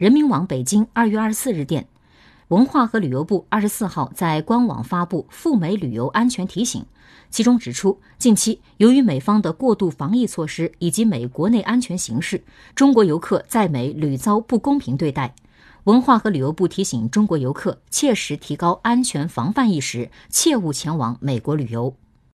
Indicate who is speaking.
Speaker 1: 人民网北京二月二十四日电文化和旅游部二十四号在官网发布赴美旅游安全提醒其中指出近期由于美方的过度防疫措施以及美国内安全形势中国游客在美屡遭不公平对待。文化和旅游部提醒中国游客切实提高安全防范意识切勿前往美国旅游。